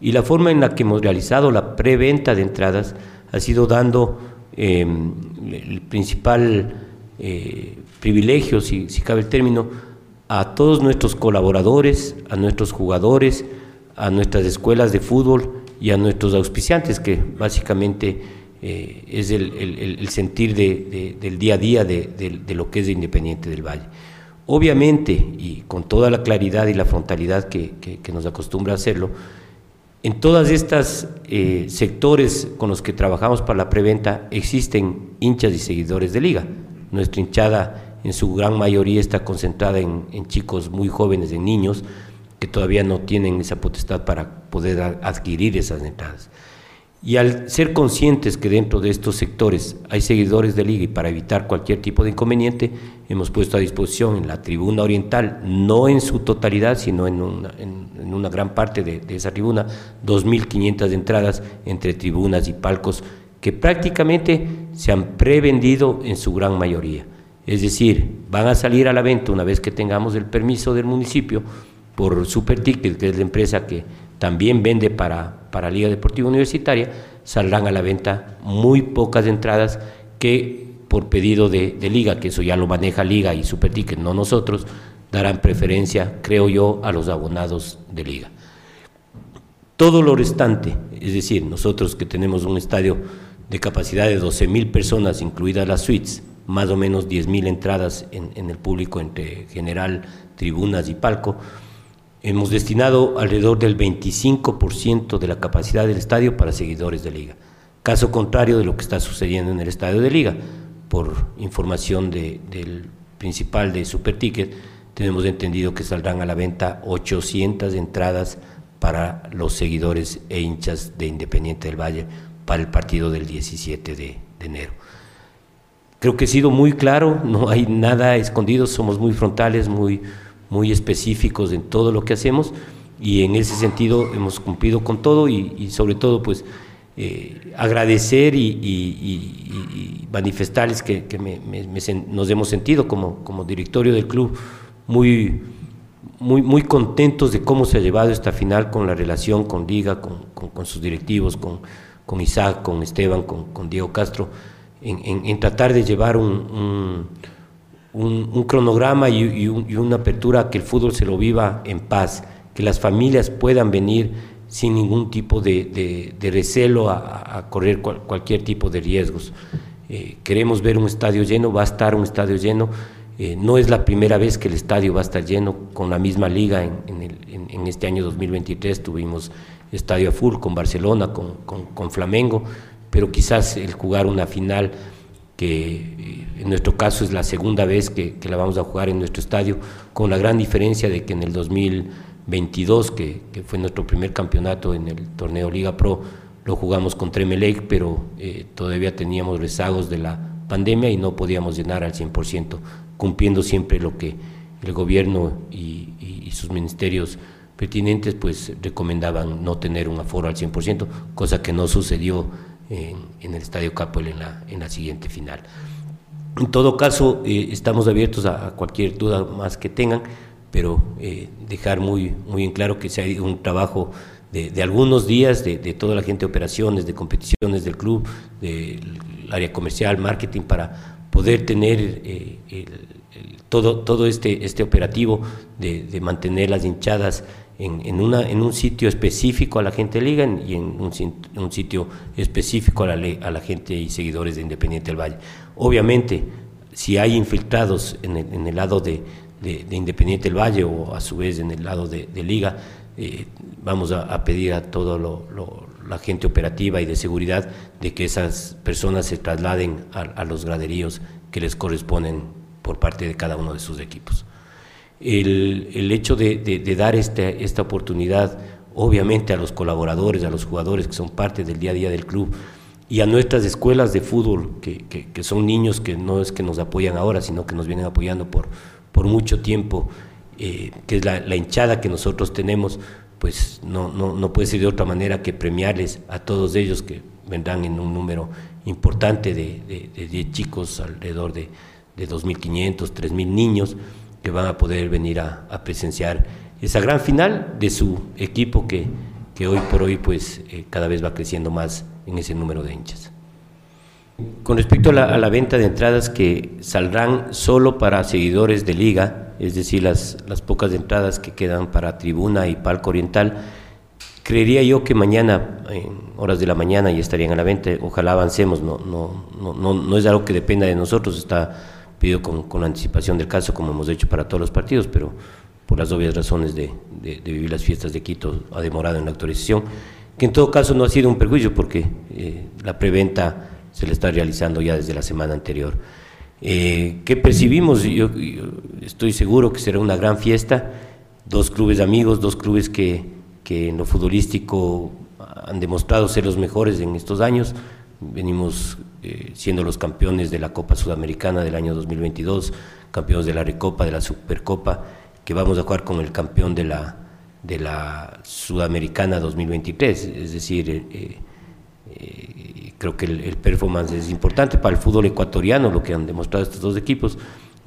y la forma en la que hemos realizado la preventa de entradas ha sido dando eh, el principal eh, privilegios, si, si cabe el término, a todos nuestros colaboradores, a nuestros jugadores, a nuestras escuelas de fútbol y a nuestros auspiciantes, que básicamente eh, es el, sentir de, de, del día a día de, lo que es de Independiente del Valle. Obviamente, y con toda la claridad y la frontalidad que, nos acostumbra hacerlo, en todas estas eh, sectores con los que trabajamos para la preventa existen hinchas y seguidores de liga. Nuestra hinchada en su gran mayoría está concentrada en, chicos muy jóvenes, en niños, que todavía no tienen esa potestad para poder adquirir esas entradas. Y al ser conscientes que dentro de estos sectores hay seguidores de liga y para evitar cualquier tipo de inconveniente, hemos puesto a disposición en la tribuna oriental, no en su totalidad, sino en una, gran parte de esa tribuna, 2.500 entradas entre tribunas y palcos que prácticamente se han prevendido en su gran mayoría. Es decir, van a salir a la venta una vez que tengamos el permiso del municipio por Superticket, que es la empresa que también vende para, para Liga Deportiva Universitaria, saldrán a la venta muy pocas entradas que por pedido de, de, Liga, que eso ya lo maneja Liga y Superticket, no nosotros, darán preferencia, creo yo, a los abonados de Liga. Todo lo restante, es decir, nosotros que tenemos un estadio de capacidad de 12 mil personas, incluidas las suites, más o menos 10 mil entradas en, en el público entre general, tribunas y palco, hemos destinado alrededor del 25% de la capacidad del estadio para seguidores de liga. Caso contrario de lo que está sucediendo en el estadio de liga, por información de, del principal de Superticket, tenemos entendido que saldrán a la venta 800 entradas para los seguidores e hinchas de Independiente del Valle para el partido del 17 de, de enero. Creo que he sido muy claro, [laughs] no hay nada escondido, somos muy frontales, muy, muy específicos en todo lo que hacemos y en ese sentido hemos cumplido con todo y, y sobre todo pues eh, agradecer y, y, y, manifestarles que, que me, me, me, nos hemos sentido como, como directorio del club muy, muy, muy contentos de cómo se ha llevado esta final con la relación con Liga, con, con, con sus directivos, con, con, Isaac, con Esteban, con, Diego Castro, en, tratar de llevar un, un, cronograma y, una apertura que el fútbol se lo viva en paz, que las familias puedan venir sin ningún tipo de, recelo a, correr cual, cualquier tipo de riesgos. Eh, queremos ver un estadio lleno, va a estar un estadio lleno eh, no es la primera vez que el estadio va a estar lleno con la misma liga. En, en este año 2023 tuvimos estadio full con Barcelona, con, con, Flamengo, pero quizás el jugar una final que eh, en nuestro caso es la segunda vez que, que, la vamos a jugar en nuestro estadio, con la gran diferencia de que en el 2022, que, que fue nuestro primer campeonato en el torneo Liga Pro, lo jugamos con Tremelec, pero eh, todavía teníamos rezagos de la pandemia y no podíamos llenar al 100% cumpliendo siempre lo que el gobierno y sus ministerios pertinentes pues recomendaban no tener un aforo al 100%, cosa que no sucedió en, el Estadio Capoel en la, en la siguiente final. En todo caso, eh, estamos abiertos a, cualquier duda más que tengan, pero eh, dejar muy, muy en claro que se ha ido un trabajo de, de algunos días de, de, toda la gente de operaciones, de competiciones del club, del área comercial, marketing, para poder tener eh, todo, todo este, este operativo de, de mantener las hinchadas en, en, una, en un sitio específico a la gente de Liga y en un, sitio específico a la, a la gente y seguidores de Independiente del Valle. Obviamente, si hay infiltrados en el, lado de, de, de, Independiente del Valle o a su vez en el lado de, Liga, eh, vamos a, pedir a lo, la gente operativa y de seguridad de que esas personas se trasladen a los graderíos que les corresponden por parte de cada uno de sus equipos. El, el hecho de, de, dar este, esta oportunidad, obviamente a los colaboradores, a los jugadores que son parte del día a día del club, y a nuestras escuelas de fútbol, que, que, que, son niños que no es que nos apoyan ahora, sino que nos vienen apoyando por, por mucho tiempo, eh, que es la, hinchada que nosotros tenemos, pues no, no, no puede ser de otra manera que premiarles a todos ellos que vendrán en un número importante de, de, de 10 chicos, alrededor de, de 2.500, 3.000 niños que van a poder venir a, presenciar esa gran final de su equipo que, que hoy por hoy pues eh, cada vez va creciendo más en ese número de hinchas. Con respecto a la, a la, venta de entradas que saldrán solo para seguidores de liga, es decir, las, las pocas entradas que quedan para tribuna y palco oriental, creería yo que mañana, en horas de la mañana, ya estarían a la venta. Ojalá avancemos, no, no, no, no, no es algo que dependa de nosotros, está con, con, anticipación del caso, como hemos hecho para todos los partidos, pero por las obvias razones de, de, de vivir las fiestas de Quito ha demorado en la autorización, que en todo caso no ha sido un perjuicio porque eh, la preventa se le está realizando ya desde la semana anterior. Eh, ¿Qué percibimos? Yo, yo, estoy seguro que será una gran fiesta, dos clubes amigos, dos clubes que, que en lo futbolístico han demostrado ser los mejores en estos años, venimos eh, siendo los campeones de la Copa Sudamericana del año 2022, campeones de la Recopa, de la Supercopa, que vamos a jugar con el campeón de la, de la Sudamericana 2023, es decir, eh, eh, creo que el, el, performance es importante para el fútbol ecuatoriano, lo que han demostrado estos dos equipos,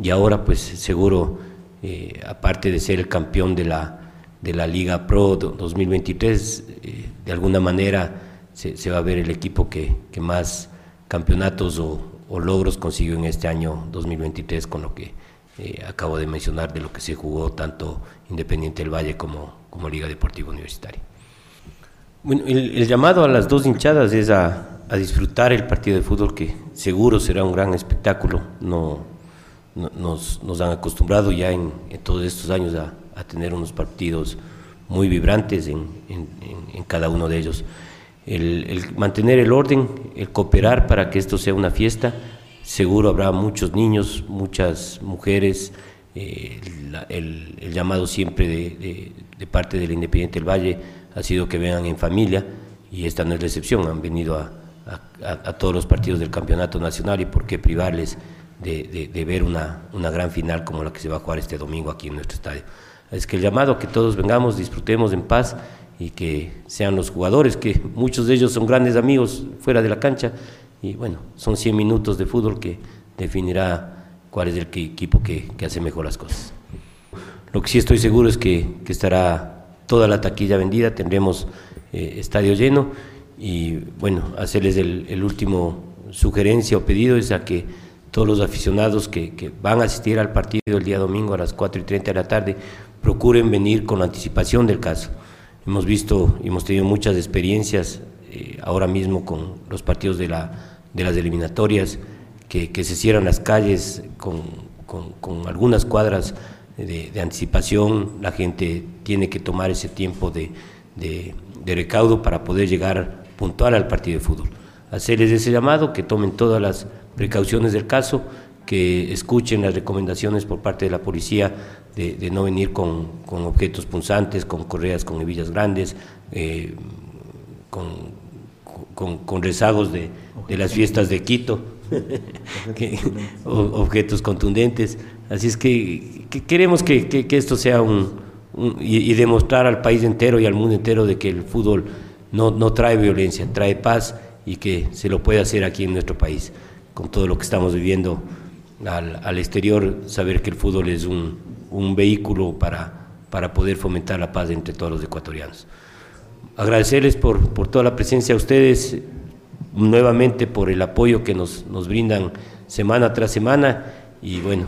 y ahora pues seguro, eh, aparte de ser el campeón de la, de la Liga Pro 2023, eh, de alguna manera se, va a ver el equipo que, que más campeonatos o logros consiguió en este año 2023 con lo que eh, acabo de mencionar de lo que se jugó tanto Independiente del Valle como, como Liga Deportiva Universitaria. Bueno, el, llamado a las dos hinchadas es a, a, disfrutar el partido de fútbol que seguro será un gran espectáculo. No, no nos, nos, han acostumbrado ya en, todos estos años a, a, tener unos partidos muy vibrantes en, en cada uno de ellos. El, mantener el orden, el cooperar para que esto sea una fiesta. Seguro habrá muchos niños, muchas mujeres. Eh, el, llamado siempre de, parte del Independiente del Valle ha sido que vengan en familia y esta no es la excepción. Han venido a, a, todos los partidos del campeonato nacional y por qué privarles de, de ver una, una gran final como la que se va a jugar este domingo aquí en nuestro estadio. Es que el llamado que todos vengamos, disfrutemos en paz y que sean los jugadores, que muchos de ellos son grandes amigos fuera de la cancha, y bueno, son 100 minutos de fútbol que definirá cuál es el equipo que, que, hace mejor las cosas. Lo que sí estoy seguro es que, que estará toda la taquilla vendida, tendremos eh, estadio lleno, y bueno, hacerles el, el, último sugerencia o pedido es a que todos los aficionados que, que van a asistir al partido el día domingo a las 4 y 30 de la tarde procuren venir con anticipación del caso Hemos visto, hemos tenido muchas experiencias eh, ahora mismo con los partidos de, la, de las eliminatorias, que, que, se cierran las calles con, con, algunas cuadras de, anticipación, la gente tiene que tomar ese tiempo de, de recaudo para poder llegar puntual al partido de fútbol. Hacerles ese llamado, que tomen todas las precauciones del caso, que escuchen las recomendaciones por parte de la policía de, de no venir con, con, objetos punzantes, con correas con hebillas grandes, eh, con, con, con, rezagos de, de, las fiestas de Quito, [laughs] que, objetos contundentes. Así es que, que queremos que, que, esto sea un, un y, y, demostrar al país entero y al mundo entero de que el fútbol no, no trae violencia, trae paz y que se lo puede hacer aquí en nuestro país, con todo lo que estamos viviendo al, al exterior, saber que el fútbol es un, un vehículo para, para poder fomentar la paz entre todos los ecuatorianos. Agradecerles por, por toda la presencia a ustedes, nuevamente por el apoyo que nos, nos brindan semana tras semana y bueno,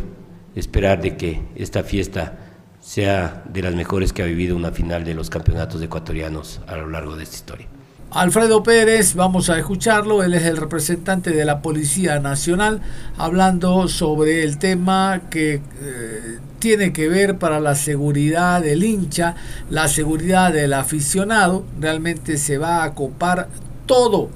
esperar de que esta fiesta sea de las mejores que ha vivido una final de los campeonatos ecuatorianos a lo largo de esta historia. Alfredo Pérez, vamos a escucharlo, él es el representante de la Policía Nacional, hablando sobre el tema que eh, tiene que ver para la seguridad del hincha, la seguridad del aficionado, realmente se va a copar todo,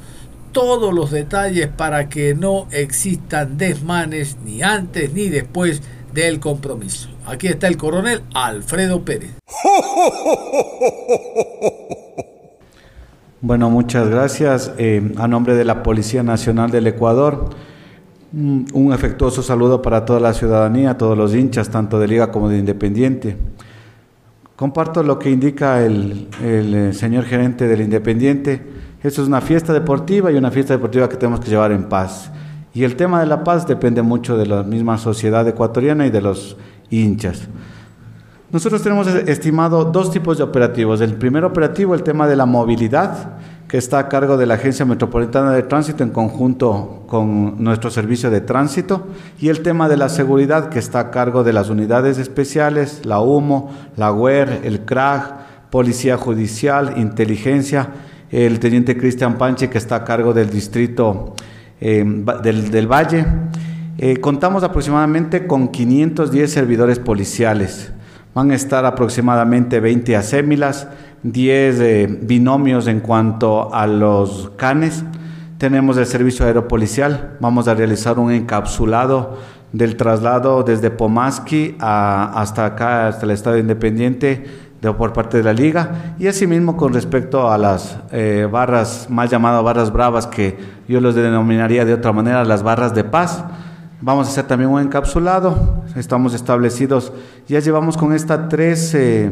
todos los detalles para que no existan desmanes ni antes ni después del compromiso. Aquí está el coronel Alfredo Pérez. [laughs] Bueno, muchas gracias. Eh, a nombre de la Policía Nacional del Ecuador, un, un afectuoso saludo para toda la ciudadanía, todos los hinchas, tanto de Liga como de Independiente. Comparto lo que indica el, el eh, señor gerente del Independiente. Esto es una fiesta deportiva y una fiesta deportiva que tenemos que llevar en paz. Y el tema de la paz depende mucho de la misma sociedad ecuatoriana y de los hinchas. Nosotros tenemos estimado dos tipos de operativos. El primer operativo, el tema de la movilidad, que está a cargo de la Agencia Metropolitana de Tránsito en conjunto con nuestro servicio de tránsito, y el tema de la seguridad, que está a cargo de las unidades especiales, la UMO, la UER, el CRAG, Policía Judicial, Inteligencia, el teniente Cristian Panche, que está a cargo del distrito del, del, Valle. Eh, contamos aproximadamente con 510 servidores policiales. Van a estar aproximadamente 20 asémilas, 10 eh, binomios en cuanto a los canes. Tenemos el servicio aeropolicial. Vamos a realizar un encapsulado del traslado desde Pomaski hasta acá, hasta el Estado Independiente, de, por parte de la liga. Y asimismo con respecto a las eh, barras, más llamadas barras bravas, que yo los denominaría de otra manera, las barras de paz Vamos a hacer también un encapsulado. Estamos establecidos, ya llevamos con estas tres eh,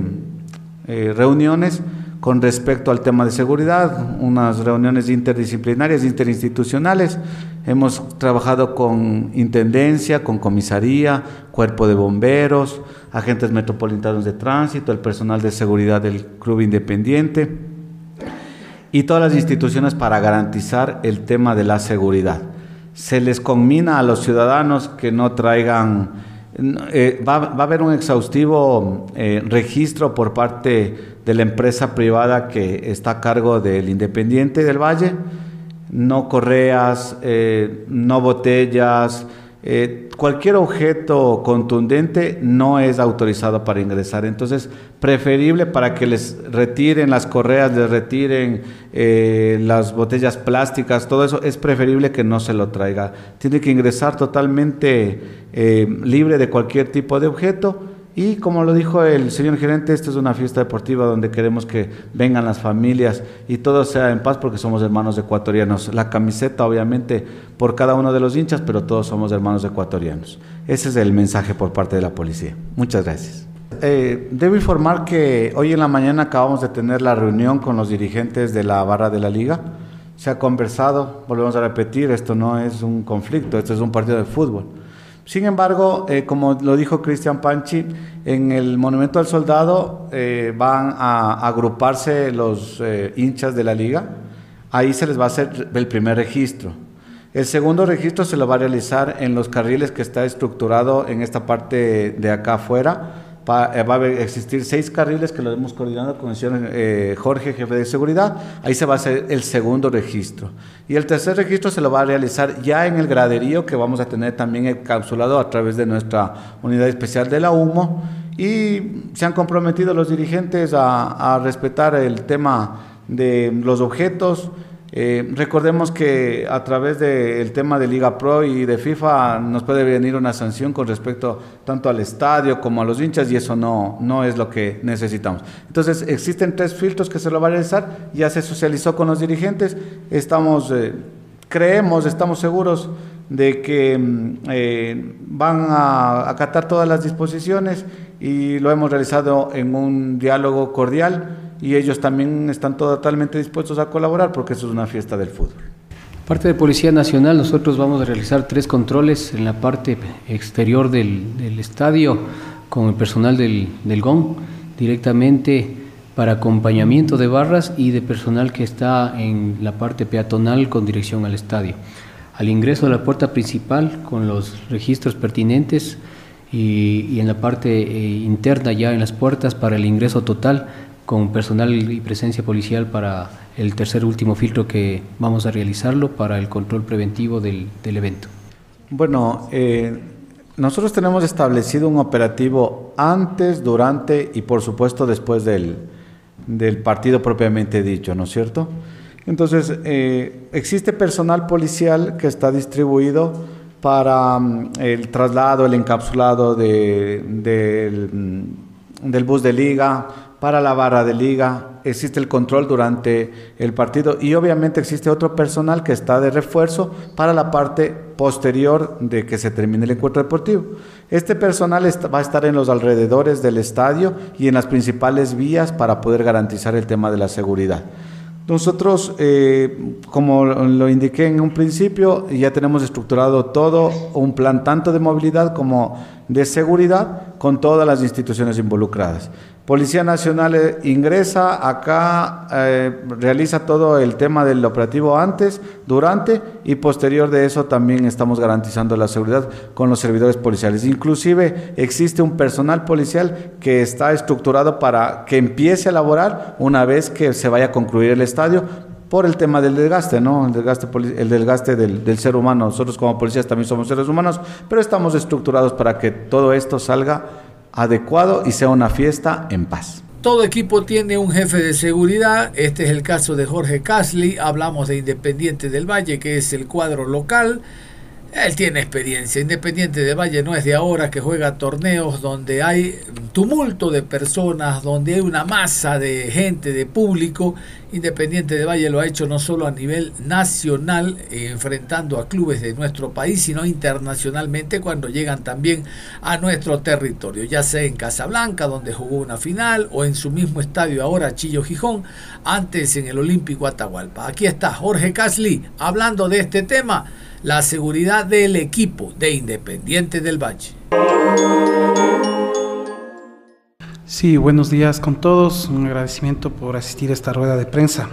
eh, reuniones con respecto al tema de seguridad, unas reuniones interdisciplinarias, interinstitucionales. Hemos trabajado con intendencia, con comisaría, cuerpo de bomberos, agentes metropolitanos de tránsito, el personal de seguridad del Club Independiente y todas las instituciones para garantizar el tema de la seguridad. Se les conmina a los ciudadanos que no traigan, eh, va, va, a haber un exhaustivo eh, registro por parte de la empresa privada que está a cargo del Independiente del Valle, no correas, eh, no botellas, eh, cualquier objeto contundente no es autorizado para ingresar. Entonces, preferible para que les retiren las correas, les retiren eh, las botellas plásticas, todo eso, es preferible que no se lo traiga. Tiene que ingresar totalmente eh, libre de cualquier tipo de objeto y como lo dijo el señor gerente, esta es una fiesta deportiva donde queremos que vengan las familias y todo sea en paz porque somos hermanos ecuatorianos. La camiseta obviamente por cada uno de los hinchas, pero todos somos hermanos ecuatorianos. Ese es el mensaje por parte de la policía. Muchas gracias. Eh, debo informar que hoy en la mañana acabamos de tener la reunión con los dirigentes de la barra de la liga. Se ha conversado, volvemos a repetir, esto no es un conflicto, esto es un partido de fútbol sin embargo, eh, como lo dijo Cristian Panchi, en el Monumento al Soldado eh, van a agruparse los eh, hinchas de la liga. Ahí se les va a hacer el primer registro. El segundo registro se lo va a realizar en los carriles que está estructurado en esta parte de acá afuera eh, va, a existir seis carriles que lo hemos coordinado con el señor eh, Jorge, jefe de seguridad. Ahí se va a hacer el segundo registro. Y el tercer registro se lo va a realizar ya en el graderío que vamos a tener también encapsulado a través de nuestra unidad especial de la humo. Y se han comprometido los dirigentes a, a respetar el tema de los objetos eh, recordemos que a través del tema de Liga Pro y de FIFA nos puede venir una sanción con respecto tanto al estadio como a los hinchas y eso no, no es lo que necesitamos. Entonces existen tres filtros que se lo va a realizar, ya se socializó con los dirigentes, estamos, eh, creemos, estamos seguros de que mm, eh, van a acatar todas las disposiciones y lo hemos realizado en un diálogo cordial y ellos también están totalmente dispuestos a colaborar porque eso es una fiesta del fútbol. Parte de Policía Nacional, nosotros vamos a realizar tres controles en la parte exterior del, estadio con el personal del, del GON, directamente para acompañamiento de barras y de personal que está en la parte peatonal con dirección al estadio. Al ingreso a la puerta principal con los registros pertinentes y, en la parte eh, interna ya en las puertas para el ingreso total con personal y presencia policial para el tercer último filtro que vamos a realizarlo para el control preventivo del, del evento. Bueno, eh, nosotros tenemos establecido un operativo antes, durante y por supuesto después del, del partido propiamente dicho, ¿no es cierto? Entonces, eh, existe personal policial que está distribuido para mm, el traslado, el encapsulado de, del, mm, del bus de liga, para la barra de liga, existe el control durante el partido y obviamente existe otro personal que está de refuerzo para la parte posterior de que se termine el encuentro deportivo. Este personal va a estar en los alrededores del estadio y en las principales vías para poder garantizar el tema de la seguridad. Nosotros, eh, como lo indiqué en un principio, ya tenemos estructurado todo, un plan tanto de movilidad como de seguridad con todas las instituciones involucradas. Policía Nacional eh, ingresa acá, eh, realiza todo el tema del operativo antes, durante y posterior de eso también estamos garantizando la seguridad con los servidores policiales. Inclusive existe un personal policial que está estructurado para que empiece a laborar una vez que se vaya a concluir el estadio por el tema del desgaste, ¿no? El desgaste, el desgaste del, del ser humano. Nosotros como policías también somos seres humanos, pero estamos estructurados para que todo esto salga adecuado y sea una fiesta en paz. Todo equipo tiene un jefe de seguridad, este es el caso de Jorge Casli, hablamos de Independiente del Valle, que es el cuadro local, él tiene experiencia. Independiente de Valle no es de ahora que juega torneos donde hay tumulto de personas, donde hay una masa de gente, de público. Independiente de Valle lo ha hecho no solo a nivel nacional, eh, enfrentando a clubes de nuestro país, sino internacionalmente cuando llegan también a nuestro territorio, ya sea en Casablanca, donde jugó una final, o en su mismo estadio ahora, Chillo Gijón, antes en el Olímpico Atahualpa. Aquí está Jorge Casli hablando de este tema la seguridad del equipo de Independiente del Valle. Sí, buenos días con todos. Un agradecimiento por asistir a esta rueda de prensa.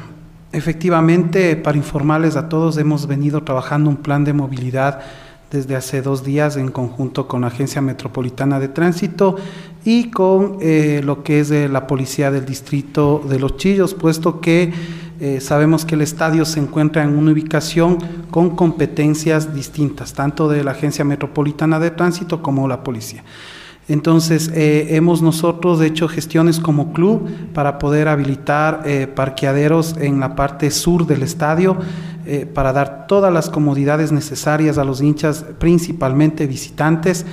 Efectivamente, para informarles a todos, hemos venido trabajando un plan de movilidad desde hace dos días en conjunto con la Agencia Metropolitana de Tránsito y con eh, lo que es la Policía del Distrito de Los Chillos, puesto que eh, sabemos que el estadio se encuentra en una ubicación con competencias distintas, tanto de la Agencia Metropolitana de Tránsito como la Policía. Entonces, eh, hemos nosotros hecho gestiones como club para poder habilitar eh, parqueaderos en la parte sur del estadio para dar todas las comodidades necesarias a los hinchas, principalmente visitantes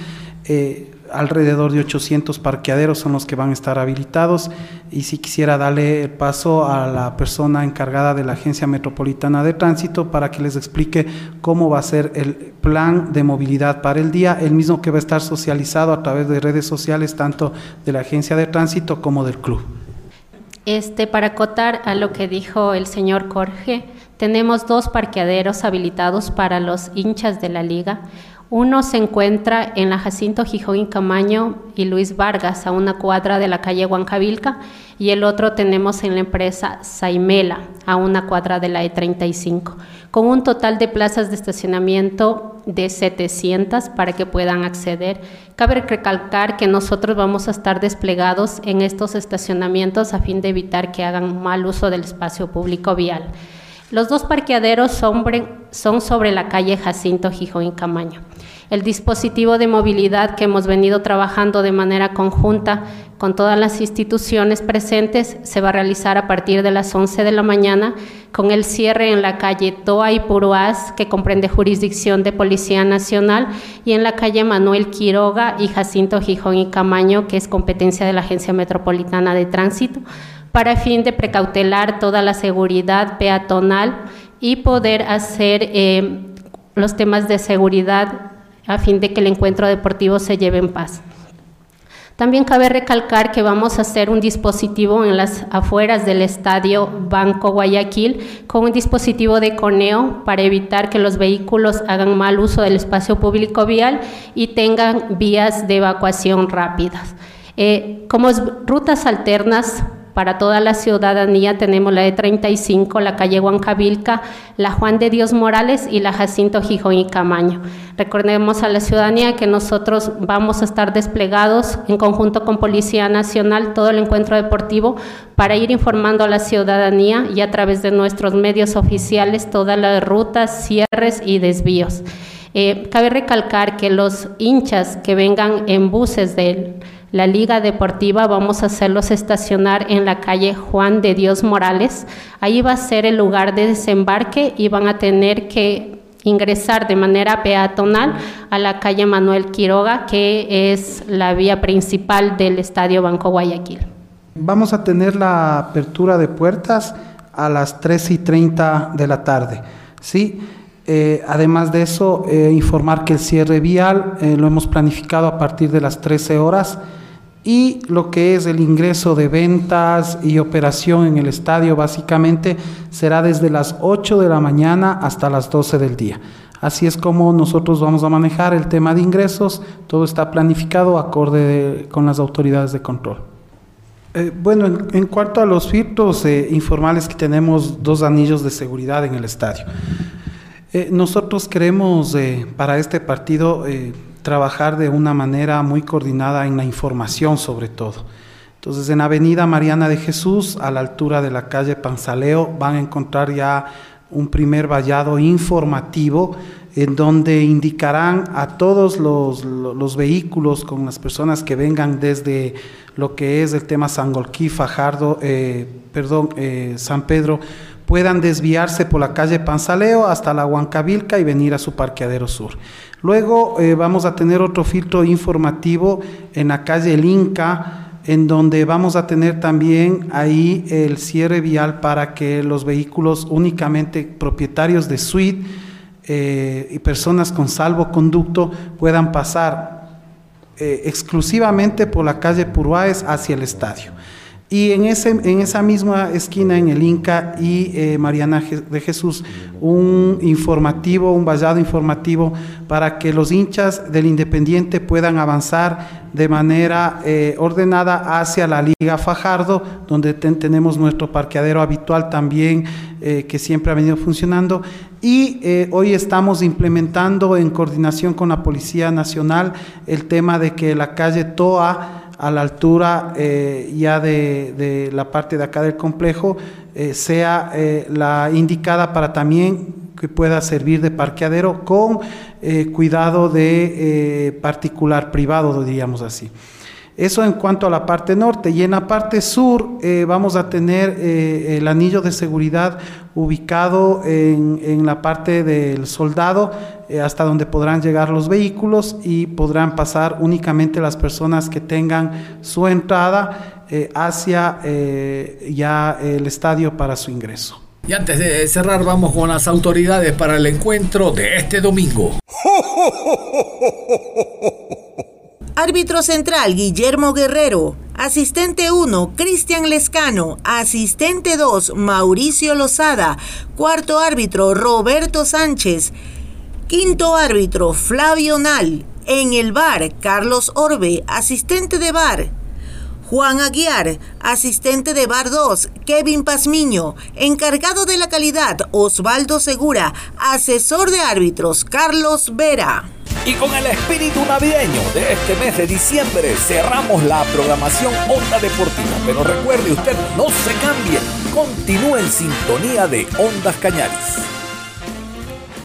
alrededor de 800 parqueaderos son los que van a estar habilitados y si quisiera darle el paso a la persona encargada de la Agencia Metropolitana de Tránsito para que les explique cómo va a ser el plan de movilidad para el día, el mismo que va a estar socializado a través de redes sociales tanto de la Agencia de Tránsito como del club. Este, para acotar a lo que dijo el señor Jorge, tenemos dos parqueaderos habilitados para los hinchas de la liga. Uno se encuentra en la Jacinto Gijón y Camaño y Luis Vargas, a una cuadra de la calle Huancavilca, y el otro tenemos en la empresa Saimela, a una cuadra de la E35, con un total de plazas de estacionamiento de 700 para que puedan acceder. Cabe recalcar que nosotros vamos a estar desplegados en estos estacionamientos a fin de evitar que hagan mal uso del espacio público vial. Los dos parqueaderos son sobre la calle Jacinto Gijón y Camaño. El dispositivo de movilidad que hemos venido trabajando de manera conjunta con todas las instituciones presentes se va a realizar a partir de las 11 de la mañana con el cierre en la calle Toa y Puruaz, que comprende jurisdicción de Policía Nacional, y en la calle Manuel Quiroga y Jacinto Gijón y Camaño, que es competencia de la Agencia Metropolitana de Tránsito para fin de precautelar toda la seguridad peatonal y poder hacer eh, los temas de seguridad a fin de que el encuentro deportivo se lleve en paz. También cabe recalcar que vamos a hacer un dispositivo en las afueras del estadio Banco Guayaquil con un dispositivo de coneo para evitar que los vehículos hagan mal uso del espacio público vial y tengan vías de evacuación rápidas. Eh, como rutas alternas para toda la ciudadanía tenemos la E35, la calle Huancavilca, la Juan de Dios Morales y la Jacinto Gijón y Camaño. Recordemos a la ciudadanía que nosotros vamos a estar desplegados en conjunto con Policía Nacional todo el encuentro deportivo para ir informando a la ciudadanía y a través de nuestros medios oficiales todas las rutas, cierres y desvíos. Eh, cabe recalcar que los hinchas que vengan en buses del la Liga Deportiva vamos a hacerlos estacionar en la calle Juan de Dios Morales. Ahí va a ser el lugar de desembarque y van a tener que ingresar de manera peatonal a la calle Manuel Quiroga, que es la vía principal del Estadio Banco Guayaquil. Vamos a tener la apertura de puertas a las 13 y 30 de la tarde. ¿sí? Eh, además de eso, eh, informar que el cierre vial eh, lo hemos planificado a partir de las 13 horas y lo que es el ingreso de ventas y operación en el estadio básicamente será desde las 8 de la mañana hasta las 12 del día. Así es como nosotros vamos a manejar el tema de ingresos, todo está planificado acorde con las autoridades de control. Eh, bueno, en, cuanto a los filtros eh, informales que tenemos dos anillos de seguridad en el estadio. Eh, nosotros queremos para este partido trabajar de una manera muy coordinada en la información sobre todo. Entonces en Avenida Mariana de Jesús, a la altura de la calle Panzaleo, van a encontrar ya un primer vallado informativo en donde indicarán a todos los, vehículos con las personas que vengan desde lo que es el tema Sangolquí, Fajardo, eh, perdón, eh, San Pedro, puedan desviarse por la calle Panzaleo hasta la Huancavilca y venir a su parqueadero sur. Luego eh, vamos a tener otro filtro informativo en la calle El Inca, en donde vamos a tener también ahí el cierre vial para que los vehículos únicamente propietarios de suite eh, y personas con salvoconducto puedan pasar eh, exclusivamente por la calle Puruáez hacia el estadio. Y en, ese, en esa misma esquina, en el Inca y eh, Mariana de Jesús, un informativo, un vallado informativo para que los hinchas del Independiente puedan avanzar de manera eh, ordenada hacia la Liga Fajardo, donde tenemos nuestro parqueadero habitual también, eh, que siempre ha venido funcionando. Y hoy estamos implementando en coordinación con la Policía Nacional el tema de que la calle Toa, a la altura eh, ya de, la parte de acá del complejo eh, sea eh, la indicada para también que pueda servir de parqueadero con cuidado de particular privado, diríamos así. Eso en cuanto a la parte norte. Y en la parte sur vamos a tener el anillo de seguridad ubicado en, en la parte del soldado, eh, hasta donde podrán llegar los vehículos y podrán pasar únicamente las personas que tengan su entrada eh, hacia eh, ya el estadio para su ingreso. Y antes de cerrar, vamos con las autoridades para el encuentro de este domingo. [laughs] Árbitro central Guillermo Guerrero. Asistente 1, Cristian Lescano. Asistente 2, Mauricio Lozada. Cuarto árbitro, Roberto Sánchez. Quinto árbitro, Flavio Nal. En el bar, Carlos Orbe, asistente de bar. Juan Aguiar, asistente de Bar 2, Kevin Pazmiño, encargado de la calidad, Osvaldo Segura, asesor de árbitros, Carlos Vera. Y con el espíritu navideño de este mes de diciembre cerramos la programación Onda Deportiva. Pero recuerde usted, no se cambie, continúe en sintonía de Ondas Cañaris.